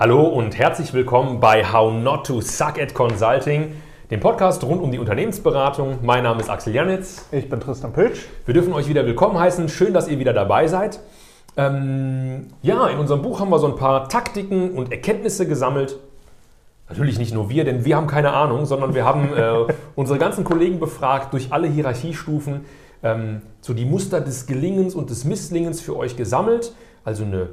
Hallo und herzlich willkommen bei How Not to Suck at Consulting, dem Podcast rund um die Unternehmensberatung. Mein Name ist Axel Janitz. Ich bin Tristan Pölsch. Wir dürfen euch wieder willkommen heißen. Schön, dass ihr wieder dabei seid. Ähm, ja, in unserem Buch haben wir so ein paar Taktiken und Erkenntnisse gesammelt. Natürlich nicht nur wir, denn wir haben keine Ahnung, sondern wir haben äh, unsere ganzen Kollegen befragt durch alle Hierarchiestufen, ähm, so die Muster des Gelingens und des Misslingens für euch gesammelt. Also eine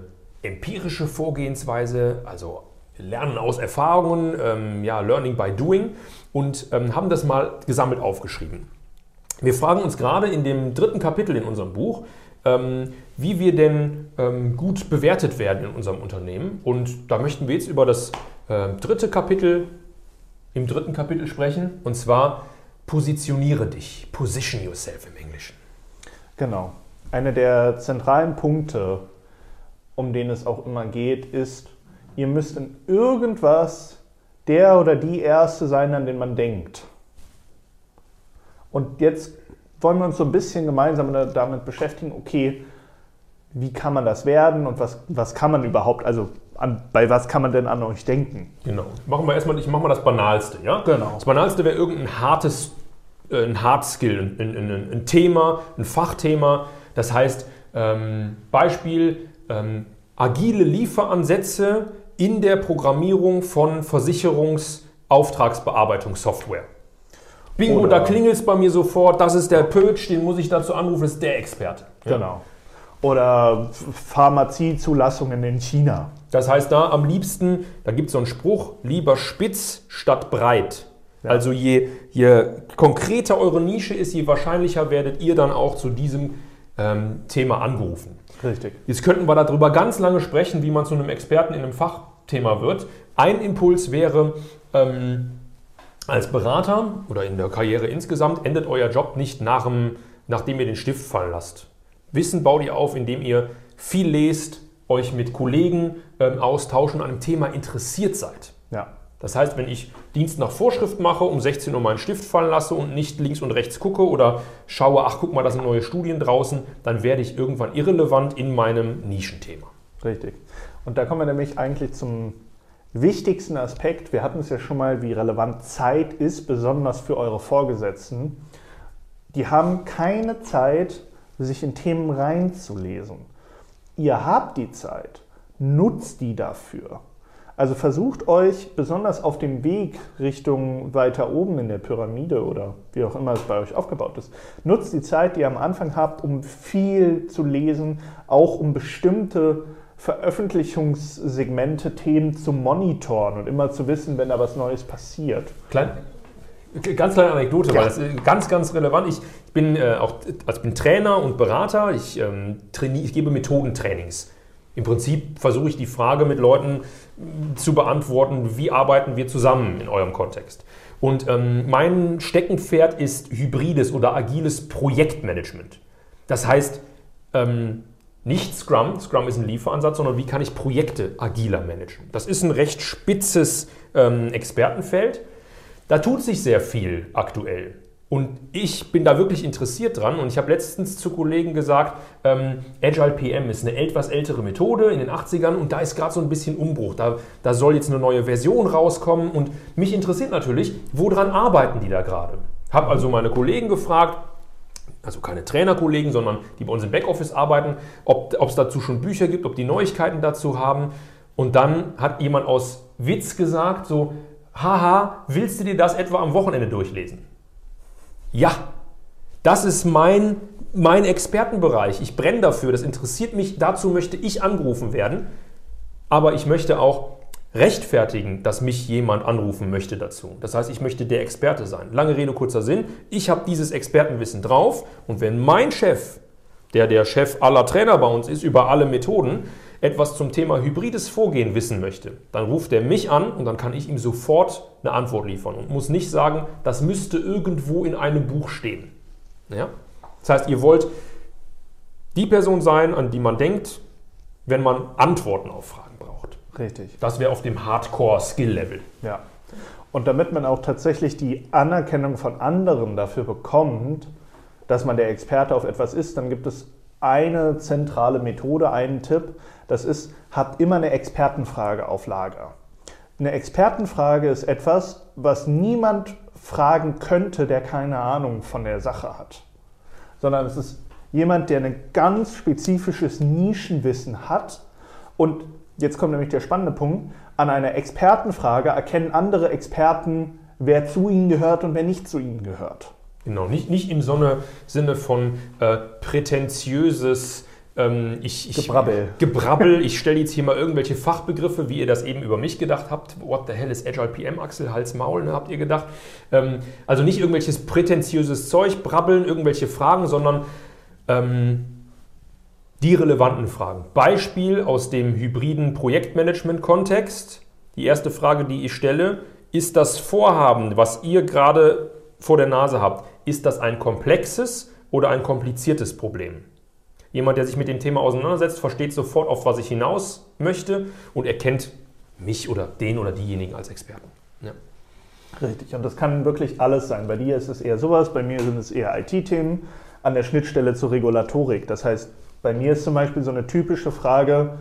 empirische Vorgehensweise, also Lernen aus Erfahrungen, ähm, ja, Learning by Doing und ähm, haben das mal gesammelt aufgeschrieben. Wir fragen uns gerade in dem dritten Kapitel in unserem Buch, ähm, wie wir denn ähm, gut bewertet werden in unserem Unternehmen. Und da möchten wir jetzt über das äh, dritte Kapitel, im dritten Kapitel sprechen, und zwar positioniere dich, position yourself im Englischen. Genau. Einer der zentralen Punkte um den es auch immer geht, ist, ihr müsst in irgendwas der oder die Erste sein, an den man denkt. Und jetzt wollen wir uns so ein bisschen gemeinsam damit beschäftigen, okay, wie kann man das werden und was, was kann man überhaupt, also an, bei was kann man denn an euch denken? Genau. Machen wir erstmal, ich mache mal das Banalste, ja? Genau. Das Banalste wäre irgendein hartes, äh, ein Hard Skill, ein, ein, ein, Thema, ein Fachthema. Das heißt, ähm, Beispiel, ähm, agile Lieferansätze in der Programmierung von Versicherungsauftragsbearbeitungssoftware. Bingo, Oder da klingelt es bei mir sofort, das ist der Pötsch, den muss ich dazu anrufen, das ist der Experte. Genau. Oder Pharmaziezulassungen in China. Das heißt, da am liebsten, da gibt es so einen Spruch, lieber spitz statt breit. Ja. Also je, je konkreter eure Nische ist, je wahrscheinlicher werdet ihr dann auch zu diesem ähm, Thema angerufen. Richtig. Jetzt könnten wir darüber ganz lange sprechen, wie man zu einem Experten in einem Fachthema wird. Ein Impuls wäre, ähm, als Berater oder in der Karriere insgesamt endet euer Job nicht nach dem, nachdem ihr den Stift fallen lasst. Wissen baut ihr auf, indem ihr viel lest, euch mit Kollegen ähm, austauscht und an einem Thema interessiert seid. Ja. Das heißt, wenn ich Dienst nach Vorschrift mache, um 16 Uhr meinen Stift fallen lasse und nicht links und rechts gucke oder schaue, ach guck mal, da sind neue Studien draußen, dann werde ich irgendwann irrelevant in meinem Nischenthema. Richtig. Und da kommen wir nämlich eigentlich zum wichtigsten Aspekt. Wir hatten es ja schon mal, wie relevant Zeit ist, besonders für eure Vorgesetzten. Die haben keine Zeit, sich in Themen reinzulesen. Ihr habt die Zeit, nutzt die dafür. Also versucht euch besonders auf dem Weg Richtung weiter oben in der Pyramide oder wie auch immer es bei euch aufgebaut ist, nutzt die Zeit, die ihr am Anfang habt, um viel zu lesen, auch um bestimmte Veröffentlichungssegmente, Themen zu monitoren und immer zu wissen, wenn da was Neues passiert. Klein, ganz kleine Anekdote, ja. weil das ist ganz, ganz relevant. Ich bin äh, auch also bin Trainer und Berater. Ich, ähm, trainiere, ich gebe Methodentrainings. Im Prinzip versuche ich die Frage mit Leuten zu beantworten, wie arbeiten wir zusammen in eurem Kontext. Und ähm, mein Steckenpferd ist hybrides oder agiles Projektmanagement. Das heißt, ähm, nicht Scrum, Scrum ist ein Lieferansatz, sondern wie kann ich Projekte agiler managen. Das ist ein recht spitzes ähm, Expertenfeld. Da tut sich sehr viel aktuell. Und ich bin da wirklich interessiert dran und ich habe letztens zu Kollegen gesagt, ähm, Agile PM ist eine etwas ältere Methode in den 80ern und da ist gerade so ein bisschen Umbruch. Da, da soll jetzt eine neue Version rauskommen und mich interessiert natürlich, woran arbeiten die da gerade? Habe also meine Kollegen gefragt, also keine Trainerkollegen, sondern die bei uns im Backoffice arbeiten, ob es dazu schon Bücher gibt, ob die Neuigkeiten dazu haben. Und dann hat jemand aus Witz gesagt, so, haha, willst du dir das etwa am Wochenende durchlesen? Ja, das ist mein, mein Expertenbereich. Ich brenne dafür, das interessiert mich, dazu möchte ich angerufen werden. Aber ich möchte auch rechtfertigen, dass mich jemand anrufen möchte dazu. Das heißt, ich möchte der Experte sein. Lange Rede, kurzer Sinn. Ich habe dieses Expertenwissen drauf und wenn mein Chef, der der Chef aller Trainer bei uns ist, über alle Methoden, etwas zum Thema hybrides Vorgehen wissen möchte, dann ruft er mich an und dann kann ich ihm sofort eine Antwort liefern und muss nicht sagen, das müsste irgendwo in einem Buch stehen. Ja? Das heißt, ihr wollt die Person sein, an die man denkt, wenn man Antworten auf Fragen braucht. Richtig. Das wäre auf dem Hardcore-Skill-Level. Ja. Und damit man auch tatsächlich die Anerkennung von anderen dafür bekommt, dass man der Experte auf etwas ist, dann gibt es eine zentrale Methode, einen Tipp. Das ist, habt immer eine Expertenfrage auf Lager. Eine Expertenfrage ist etwas, was niemand fragen könnte, der keine Ahnung von der Sache hat. Sondern es ist jemand, der ein ganz spezifisches Nischenwissen hat. Und jetzt kommt nämlich der spannende Punkt, an einer Expertenfrage erkennen andere Experten, wer zu ihnen gehört und wer nicht zu ihnen gehört. Genau, nicht, nicht im Sonne, Sinne von äh, prätentiöses ähm, ich, ich, Gebrabbel. Gebrabbel. Ich stelle jetzt hier mal irgendwelche Fachbegriffe, wie ihr das eben über mich gedacht habt. What the hell ist Agile PM, Axel, Hals, Maul, ne, habt ihr gedacht? Ähm, also nicht irgendwelches prätentiöses Zeug, brabbeln, irgendwelche Fragen, sondern ähm, die relevanten Fragen. Beispiel aus dem hybriden Projektmanagement-Kontext. Die erste Frage, die ich stelle, ist das Vorhaben, was ihr gerade vor der Nase habt, ist das ein komplexes oder ein kompliziertes Problem? Jemand, der sich mit dem Thema auseinandersetzt, versteht sofort, auf was ich hinaus möchte und erkennt mich oder den oder diejenigen als Experten. Ja. Richtig, und das kann wirklich alles sein. Bei dir ist es eher sowas, bei mir sind es eher IT-Themen an der Schnittstelle zur Regulatorik. Das heißt, bei mir ist zum Beispiel so eine typische Frage,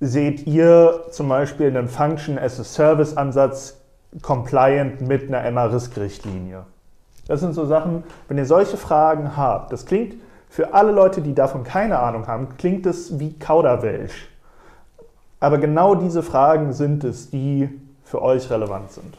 seht ihr zum Beispiel einen Function as a Service Ansatz compliant mit einer MA-Risk-Richtlinie? Das sind so Sachen, wenn ihr solche Fragen habt, das klingt für alle Leute, die davon keine Ahnung haben, klingt es wie Kauderwelsch. Aber genau diese Fragen sind es, die für euch relevant sind.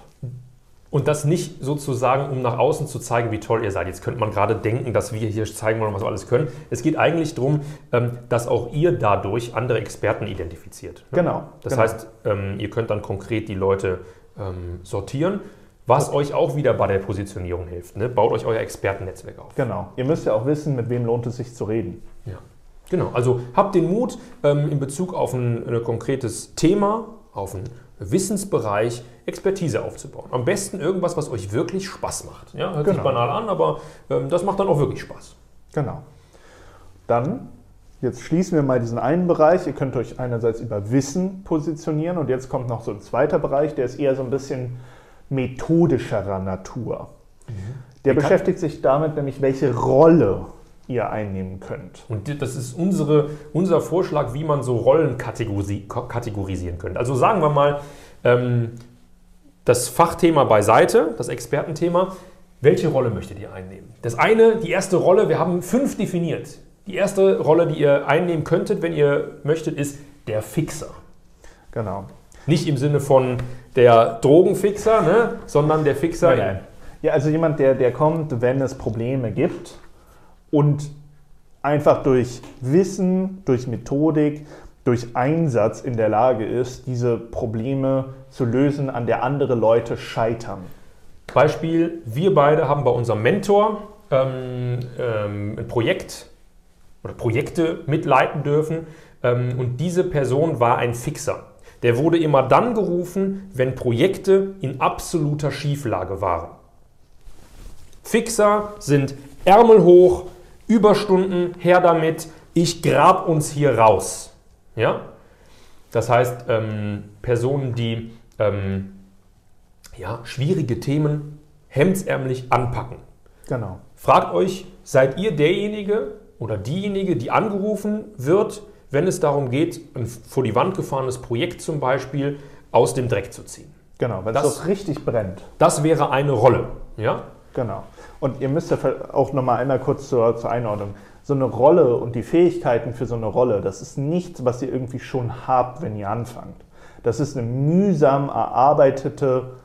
Und das nicht sozusagen, um nach außen zu zeigen, wie toll ihr seid. Jetzt könnte man gerade denken, dass wir hier zeigen wollen, was wir alles können. Es geht eigentlich darum, ähm, dass auch ihr dadurch andere Experten identifiziert. Ne? Genau. Das genau. heißt, ähm, ihr könnt dann konkret die Leute ähm, sortieren was euch auch wieder bei der Positionierung hilft. Ne? Baut euch euer Expertennetzwerk auf. Genau. Ihr müsst ja auch wissen, mit wem lohnt es sich zu reden. Ja. Genau. Also habt den Mut, ähm, in Bezug auf ein, ein konkretes Thema, auf einen Wissensbereich Expertise aufzubauen. Am besten irgendwas, was euch wirklich Spaß macht. Ja, hört genau. sich banal an, aber ähm, das macht dann auch wirklich Spaß. Genau. Dann, jetzt schließen wir mal diesen einen Bereich. Ihr könnt euch einerseits über Wissen positionieren und jetzt kommt noch so ein zweiter Bereich, der ist eher so ein bisschen methodischerer Natur. Mhm. Der Wie beschäftigt sich damit nämlich, welche Rolle ihr einnehmen könnt. Und das ist unsere, unser Vorschlag, wie man so Rollen kategorisieren könnte. Also sagen wir mal, ähm, das Fachthema beiseite, das Expertenthema. Welche Rolle möchtet ihr einnehmen? Das eine, die erste Rolle, wir haben fünf definiert. Die erste Rolle, die ihr einnehmen könntet, wenn ihr möchtet, ist der Fixer. Genau. Nicht im Sinne von der Drogenfixer, ne? sondern der Fixer. Nein, nein. Ja, also jemand, der, der kommt, wenn es Probleme gibt und einfach durch Wissen, durch Methodik, durch Einsatz in der Lage ist, diese Probleme zu lösen, an der andere Leute scheitern. Beispiel, wir beide haben bei unserem Mentor ähm, ähm, ein Projekt oder Projekte mitleiten dürfen ähm, und diese Person war ein Fixer. Der wurde immer dann gerufen, wenn Projekte in absoluter Schieflage waren. Fixer sind Ärmel hoch, Überstunden, her damit, ich grab uns hier raus. Ja? Das heißt, ähm, Personen, die ähm, ja, schwierige Themen hemdsärmlich anpacken. Genau. Fragt euch, seid ihr derjenige oder diejenige, die angerufen wird, wenn es darum geht, ein vor die Wand gefahrenes Projekt zum Beispiel aus dem Dreck zu ziehen. Genau, weil das, es richtig brennt. Das wäre eine Rolle, ja? Genau. Und ihr müsst ja auch nochmal einmal kurz zur, zur Einordnung. So eine Rolle und die Fähigkeiten für so eine Rolle, das ist nichts, was ihr irgendwie schon habt, wenn ihr anfangt. Das ist eine mühsam erarbeitete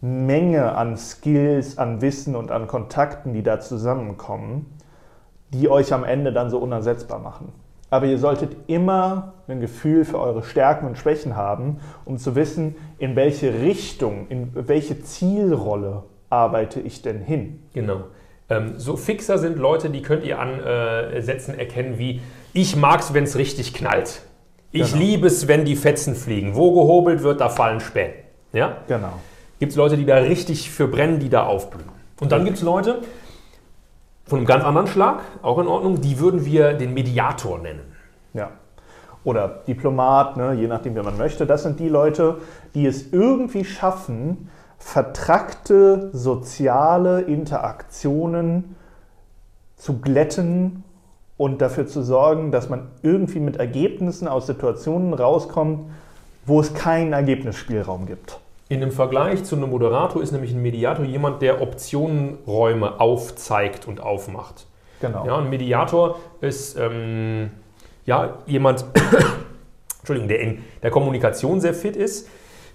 Menge an Skills, an Wissen und an Kontakten, die da zusammenkommen, die euch am Ende dann so unersetzbar machen. Aber ihr solltet immer ein Gefühl für eure Stärken und Schwächen haben, um zu wissen, in welche Richtung, in welche Zielrolle arbeite ich denn hin. Genau. Ähm, so Fixer sind Leute, die könnt ihr an äh, Sätzen erkennen wie ich mag es, wenn es richtig knallt. Ich genau. liebe es, wenn die Fetzen fliegen. Wo gehobelt wird, da fallen Späne. Ja? Genau. Gibt es Leute, die da richtig für brennen, die da aufblühen. Und dann gibt es Leute, von einem ganz anderen Schlag, auch in Ordnung, die würden wir den Mediator nennen. Ja. Oder Diplomat, ne, je nachdem, wie man möchte. Das sind die Leute, die es irgendwie schaffen, vertrackte soziale Interaktionen zu glätten und dafür zu sorgen, dass man irgendwie mit Ergebnissen aus Situationen rauskommt, wo es keinen Ergebnisspielraum gibt. In dem Vergleich zu einem Moderator ist nämlich ein Mediator jemand, der Optionenräume aufzeigt und aufmacht. Genau. Ja, ein Mediator ist ähm, ja, jemand, Entschuldigung, der in der Kommunikation sehr fit ist,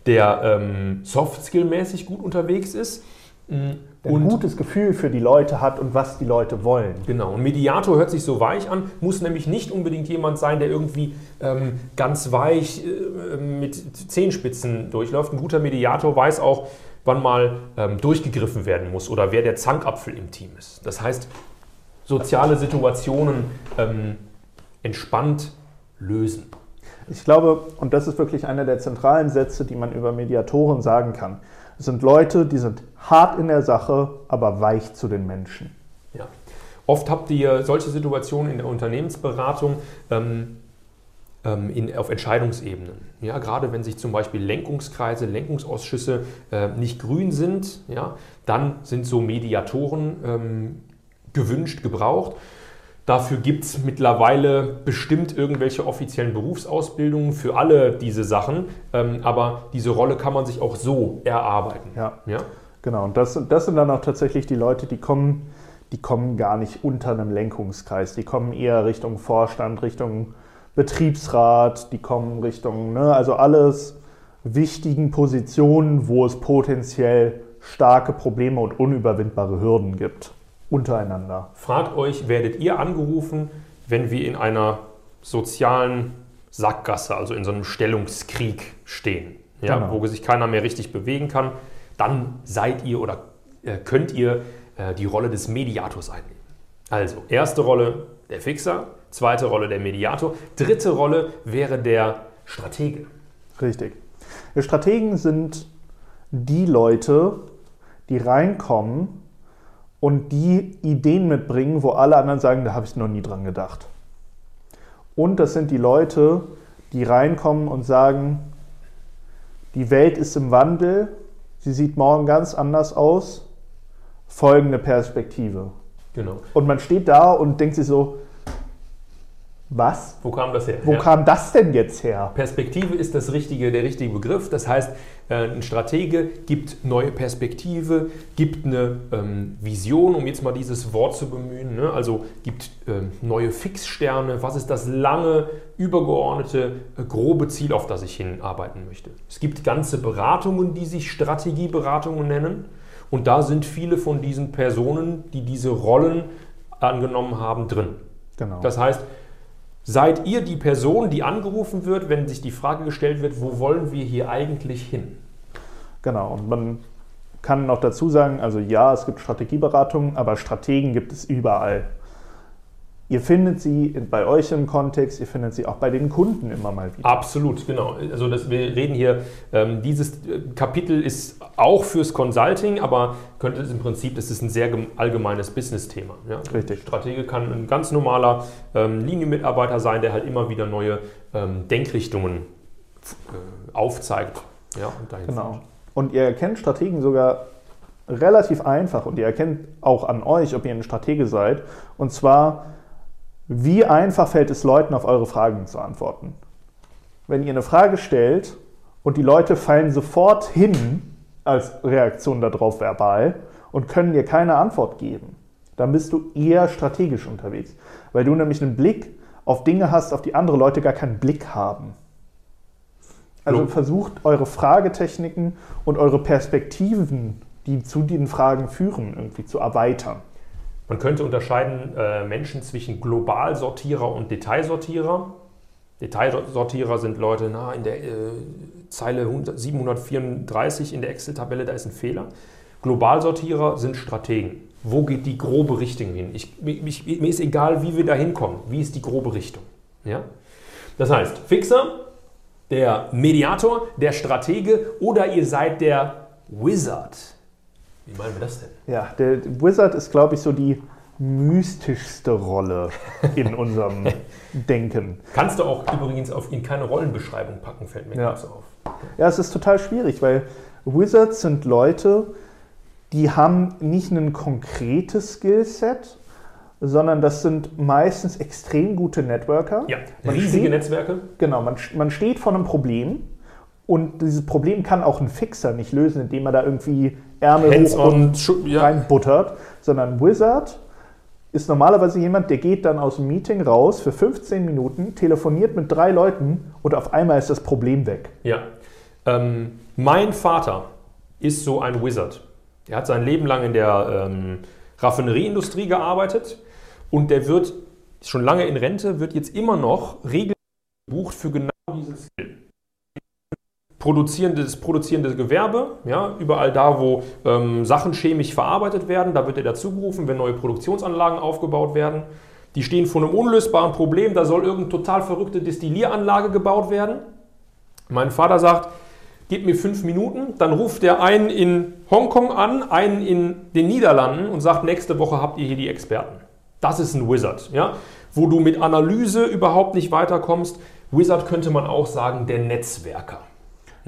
der ähm, Soft-Skill-mäßig gut unterwegs ist. Mm, Der ein gutes Gefühl für die Leute hat und was die Leute wollen. Genau. Ein Mediator hört sich so weich an, muss nämlich nicht unbedingt jemand sein, der irgendwie ähm, ganz weich äh, mit Zehenspitzen durchläuft. Ein guter Mediator weiß auch, wann mal ähm, durchgegriffen werden muss oder wer der Zankapfel im Team ist. Das heißt, soziale Situationen ähm, entspannt lösen. Ich glaube, und das ist wirklich einer der zentralen Sätze, die man über Mediatoren sagen kann. Sind Leute, die sind hart in der Sache, aber weich zu den Menschen. Ja. Oft habt ihr solche Situationen in der Unternehmensberatung ähm, ähm, in, auf Entscheidungsebenen. Ja, gerade wenn sich zum Beispiel Lenkungskreise, Lenkungsausschüsse äh, nicht grün sind, ja, dann sind so Mediatoren ähm, gewünscht, gebraucht. Dafür gibt es mittlerweile bestimmt irgendwelche offiziellen Berufsausbildungen für alle diese Sachen, ähm, aber diese Rolle kann man sich auch so erarbeiten. Ja, ja? genau. Und das, das sind dann auch tatsächlich die Leute, die kommen, die kommen gar nicht unter einem Lenkungskreis. Die kommen eher Richtung Vorstand, Richtung Betriebsrat, die kommen Richtung, ne, also alles wichtigen Positionen, wo es potenziell starke Probleme und unüberwindbare Hürden gibt untereinander. Fragt euch, werdet ihr angerufen, wenn wir in einer sozialen Sackgasse, also in so einem Stellungskrieg stehen, ja, genau. wo sich keiner mehr richtig bewegen kann, dann seid ihr oder äh, könnt ihr äh, die Rolle des Mediators einnehmen. Also, erste Rolle der Fixer, zweite Rolle der Mediator, dritte Rolle wäre der Stratege. Richtig. Die Strategen sind die Leute, die reinkommen und die Ideen mitbringen, wo alle anderen sagen, da habe ich noch nie dran gedacht. Und das sind die Leute, die reinkommen und sagen, die Welt ist im Wandel, sie sieht morgen ganz anders aus, folgende Perspektive. Genau. Und man steht da und denkt sich so, was? Wo kam das her? Wo ja. kam das denn jetzt her? Perspektive ist das richtige, der richtige Begriff. Das heißt, äh, ein Stratege gibt neue Perspektive, gibt eine ähm, Vision, um jetzt mal dieses Wort zu bemühen. Ne? Also gibt ähm, neue Fixsterne. Was ist das lange, übergeordnete, äh, grobe Ziel, auf das ich hinarbeiten möchte? Es gibt ganze Beratungen, die sich Strategieberatungen nennen. Und da sind viele von diesen Personen, die diese Rollen angenommen haben, drin. Genau. Das heißt, Seid ihr die Person, die angerufen wird, wenn sich die Frage gestellt wird, wo wollen wir hier eigentlich hin? Genau, und man kann noch dazu sagen, also ja, es gibt Strategieberatungen, aber Strategen gibt es überall. Ihr findet sie bei euch im Kontext, ihr findet sie auch bei den Kunden immer mal wieder. Absolut, genau. Also das, wir reden hier, ähm, dieses äh, Kapitel ist auch fürs Consulting, aber könnte es im Prinzip, das ist ein sehr allgemeines Business-Thema. Ja? Richtig. Stratege kann ein ganz normaler ähm, Linienmitarbeiter sein, der halt immer wieder neue ähm, Denkrichtungen äh, aufzeigt. Ja, und genau. Und ihr erkennt Strategen sogar relativ einfach und ihr erkennt auch an euch, ob ihr ein Stratege seid. Und zwar wie einfach fällt es Leuten, auf eure Fragen zu antworten? Wenn ihr eine Frage stellt und die Leute fallen sofort hin als Reaktion darauf verbal und können dir keine Antwort geben, dann bist du eher strategisch unterwegs, weil du nämlich einen Blick auf Dinge hast, auf die andere Leute gar keinen Blick haben. Also versucht eure Fragetechniken und eure Perspektiven, die zu den Fragen führen, irgendwie zu erweitern. Man könnte unterscheiden äh, Menschen zwischen Globalsortierer und Detailsortierer. Detailsortierer sind Leute, na, in der äh, Zeile 734 in der Excel-Tabelle, da ist ein Fehler. Globalsortierer sind Strategen. Wo geht die grobe Richtung hin? Ich, ich, mir ist egal, wie wir da hinkommen. Wie ist die grobe Richtung? Ja? Das heißt, Fixer, der Mediator, der Stratege oder ihr seid der Wizard. Wie meinen wir das denn? Ja, der Wizard ist, glaube ich, so die mystischste Rolle in unserem Denken. Kannst du auch übrigens auf ihn keine Rollenbeschreibung packen, fällt mir ja. ganz auf. Ja, es ist total schwierig, weil Wizards sind Leute, die haben nicht ein konkretes Skillset, sondern das sind meistens extrem gute Networker. Ja, Man riesige steht- Netzwerke. Genau, man, man steht vor einem Problem und dieses Problem kann auch ein Fixer nicht lösen, indem er da irgendwie Ärmel hoch Hands-on, und ja. reinbuttert, sondern ein Wizard ist normalerweise jemand, der geht dann aus dem Meeting raus für 15 Minuten, telefoniert mit drei Leuten und auf einmal ist das Problem weg. Ja. Ähm, mein Vater ist so ein Wizard. Er hat sein Leben lang in der ähm, Raffinerieindustrie gearbeitet und der wird schon lange in Rente, wird jetzt immer noch regelmäßig gebucht für genau diesen Skill. Produzierendes, produzierendes Gewerbe, ja, überall da, wo ähm, Sachen chemisch verarbeitet werden, da wird er dazugerufen, wenn neue Produktionsanlagen aufgebaut werden. Die stehen vor einem unlösbaren Problem, da soll irgendeine total verrückte Destillieranlage gebaut werden. Mein Vater sagt, gib mir fünf Minuten, dann ruft er einen in Hongkong an, einen in den Niederlanden und sagt, nächste Woche habt ihr hier die Experten. Das ist ein Wizard, ja? wo du mit Analyse überhaupt nicht weiterkommst. Wizard könnte man auch sagen, der Netzwerker.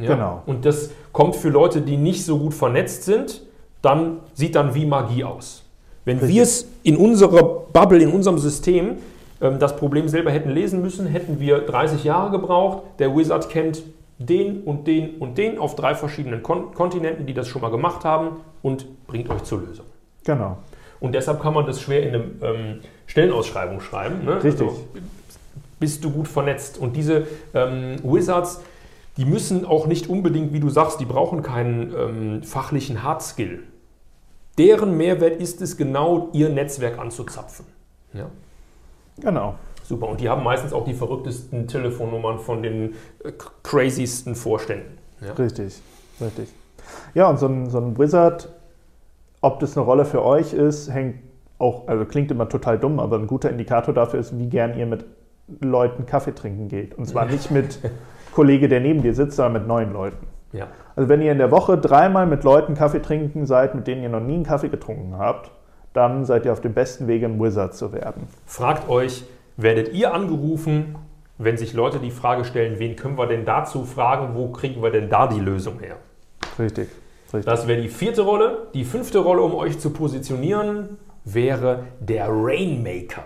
Ja? Genau. Und das kommt für Leute, die nicht so gut vernetzt sind, dann sieht dann wie Magie aus. Wenn wir es in unserer Bubble, in unserem System, ähm, das Problem selber hätten lesen müssen, hätten wir 30 Jahre gebraucht. Der Wizard kennt den und den und den auf drei verschiedenen Kon Kontinenten, die das schon mal gemacht haben und bringt euch zur Lösung. Genau. Und deshalb kann man das schwer in eine ähm, Stellenausschreibung schreiben. Ne? Richtig. Also, bist du gut vernetzt? Und diese ähm, Wizards, die müssen auch nicht unbedingt, wie du sagst, die brauchen keinen ähm, fachlichen Hardskill. Deren Mehrwert ist es genau, ihr Netzwerk anzuzapfen. Ja. Genau. Super. Und die haben meistens auch die verrücktesten Telefonnummern von den äh, craziesten Vorständen. Ja. Richtig, richtig. Ja, und so ein, so ein Wizard, ob das eine Rolle für euch ist, hängt auch, also klingt immer total dumm, aber ein guter Indikator dafür ist, wie gern ihr mit Leuten Kaffee trinken geht. Und zwar nicht mit Kollege, der neben dir sitzt, sondern mit neuen Leuten. Ja. Also wenn ihr in der Woche dreimal mit Leuten Kaffee trinken seid, mit denen ihr noch nie einen Kaffee getrunken habt, dann seid ihr auf dem besten Wege, ein Wizard zu werden. Fragt euch, werdet ihr angerufen, wenn sich Leute die Frage stellen, wen können wir denn dazu fragen, wo kriegen wir denn da die Lösung her? Richtig, richtig. Das wäre die vierte Rolle. Die fünfte Rolle, um euch zu positionieren, wäre der Rainmaker.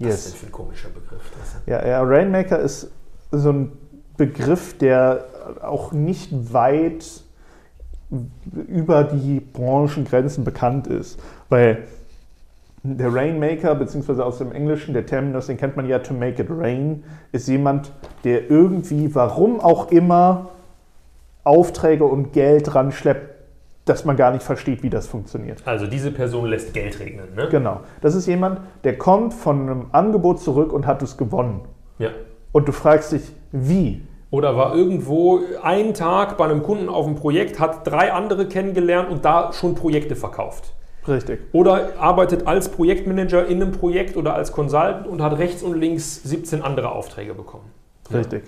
Yes. ist denn für ein komischer Begriff? Ja, ja, Rainmaker ist so ein Begriff, der auch nicht weit über die Branchengrenzen bekannt ist. Weil der Rainmaker, beziehungsweise aus dem Englischen, der Terminus, den kennt man ja, to make it rain, ist jemand, der irgendwie, warum auch immer, Aufträge und Geld ranschleppt, dass man gar nicht versteht, wie das funktioniert. Also diese Person lässt Geld regnen. Ne? Genau. Das ist jemand, der kommt von einem Angebot zurück und hat es gewonnen. Ja. Und du fragst dich, wie? Oder war irgendwo einen Tag bei einem Kunden auf dem Projekt, hat drei andere kennengelernt und da schon Projekte verkauft. Richtig. Oder arbeitet als Projektmanager in einem Projekt oder als Consultant und hat rechts und links 17 andere Aufträge bekommen. Richtig.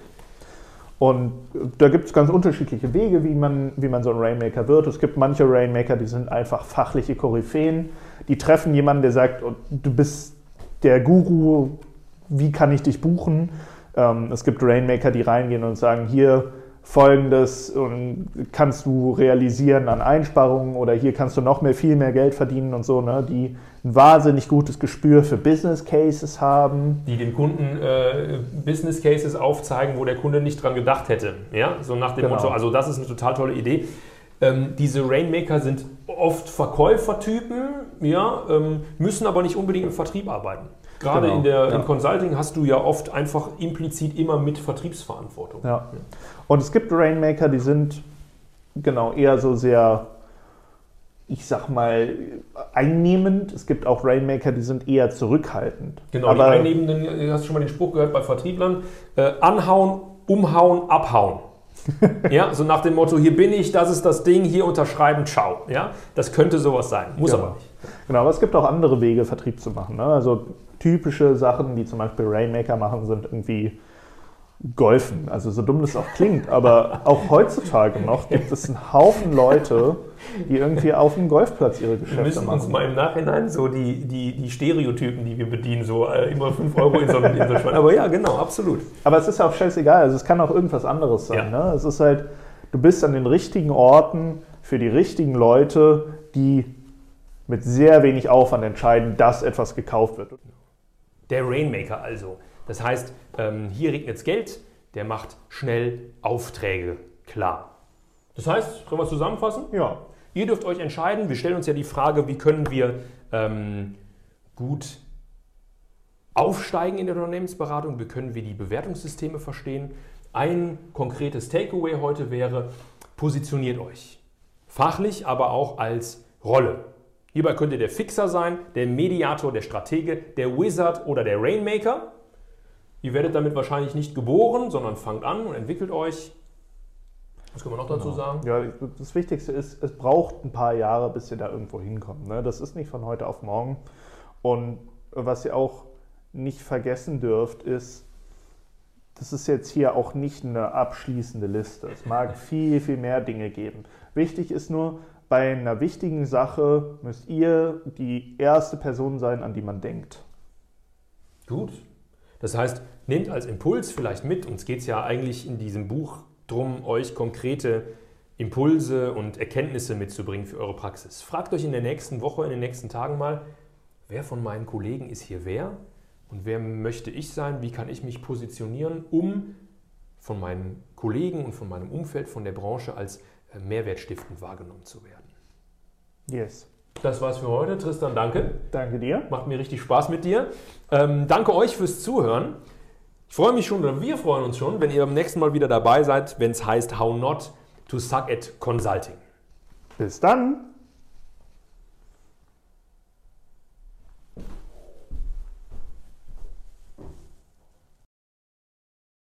Und da gibt es ganz unterschiedliche Wege, wie man, wie man so ein Rainmaker wird. Es gibt manche Rainmaker, die sind einfach fachliche Koryphäen. Die treffen jemanden, der sagt, du bist der Guru, wie kann ich dich buchen? Ähm, es gibt Rainmaker, die reingehen und sagen, hier folgendes kannst du realisieren an Einsparungen oder hier kannst du noch mehr, viel mehr Geld verdienen und so, ne? die ein wahnsinnig gutes Gespür für Business Cases haben. Die dem Kunden äh, Business Cases aufzeigen, wo der Kunde nicht dran gedacht hätte. Ja, so nach dem Genau. Motto, also das ist eine total tolle Idee. Ähm, diese Rainmaker sind oft Verkäufertypen, ja, ähm, müssen aber nicht unbedingt im Vertrieb arbeiten. Gerade Genau, in der, ja. im Consulting hast du ja oft einfach implizit immer mit Vertriebsverantwortung. Ja. Und es gibt Rainmaker, die sind genau eher so sehr, ich sag mal, einnehmend. Es gibt auch Rainmaker, die sind eher zurückhaltend. Genau, Aber die Einnehmenden, äh, hast du schon mal den Spruch gehört bei Vertrieblern, äh, anhauen, umhauen, abhauen. ja, so nach dem Motto, hier bin ich, das ist das Ding, hier unterschreiben, ciao. Ja, das könnte sowas sein, muss Genau. aber nicht. Genau, aber es gibt auch andere Wege, Vertrieb zu machen. Ne? Also typische Sachen, die zum Beispiel Rainmaker machen, sind irgendwie Golfen. Also so dumm das auch klingt, aber auch heutzutage noch gibt es einen Haufen Leute, die irgendwie auf dem Golfplatz ihre Wir Geschäfte müssen uns machen. mal im Nachhinein so die, die, die Stereotypen, die wir bedienen, so äh, immer 5 Euro in so ein in so ein Schwein. Aber ja, genau, absolut. Aber es ist ja auch scheißegal, also es kann auch irgendwas anderes sein. Ja. Ne? Es ist halt, du bist an den richtigen Orten für die richtigen Leute, die mit sehr wenig Aufwand entscheiden, dass etwas gekauft wird. Der Rainmaker also. Das heißt, ähm, hier regnet es Geld, der macht schnell Aufträge klar. Das heißt, können wir zusammenfassen? Ja. Ihr dürft euch entscheiden. Wir stellen uns ja die Frage, wie können wir ähm, gut aufsteigen in der Unternehmensberatung, wie können wir die Bewertungssysteme verstehen. Ein konkretes Takeaway heute wäre, positioniert euch. Fachlich, aber auch als Rolle. Hierbei könnt ihr der Fixer sein, der Mediator, der Stratege, der Wizard oder der Rainmaker. Ihr werdet damit wahrscheinlich nicht geboren, sondern fangt an und entwickelt euch. Was können wir noch dazu Genau. sagen? Ja, das Wichtigste ist, es braucht ein paar Jahre, bis ihr da irgendwo hinkommt. Ne? Das ist nicht von heute auf morgen. Und was ihr auch nicht vergessen dürft, ist, das ist jetzt hier auch nicht eine abschließende Liste. Es mag viel, viel mehr Dinge geben. Wichtig ist nur, bei einer wichtigen Sache müsst ihr die erste Person sein, an die man denkt. Gut. Das heißt, nehmt als Impuls vielleicht mit, uns geht es ja eigentlich in diesem Buch darum, euch konkrete Impulse und Erkenntnisse mitzubringen für eure Praxis. Fragt euch in der nächsten Woche, in den nächsten Tagen mal, wer von meinen Kollegen ist hier wer und wer möchte ich sein, wie kann ich mich positionieren, um von meinen Kollegen und von meinem Umfeld, von der Branche als äh, mehrwertstiftend wahrgenommen zu werden. Yes. Das war's für heute. Tristan, danke. Danke dir. Macht mir richtig Spaß mit dir. Ähm, danke euch fürs Zuhören. Ich freue mich schon, oder wir freuen uns schon, wenn ihr beim nächsten Mal wieder dabei seid, wenn es heißt How Not to Suck at Consulting. Bis dann.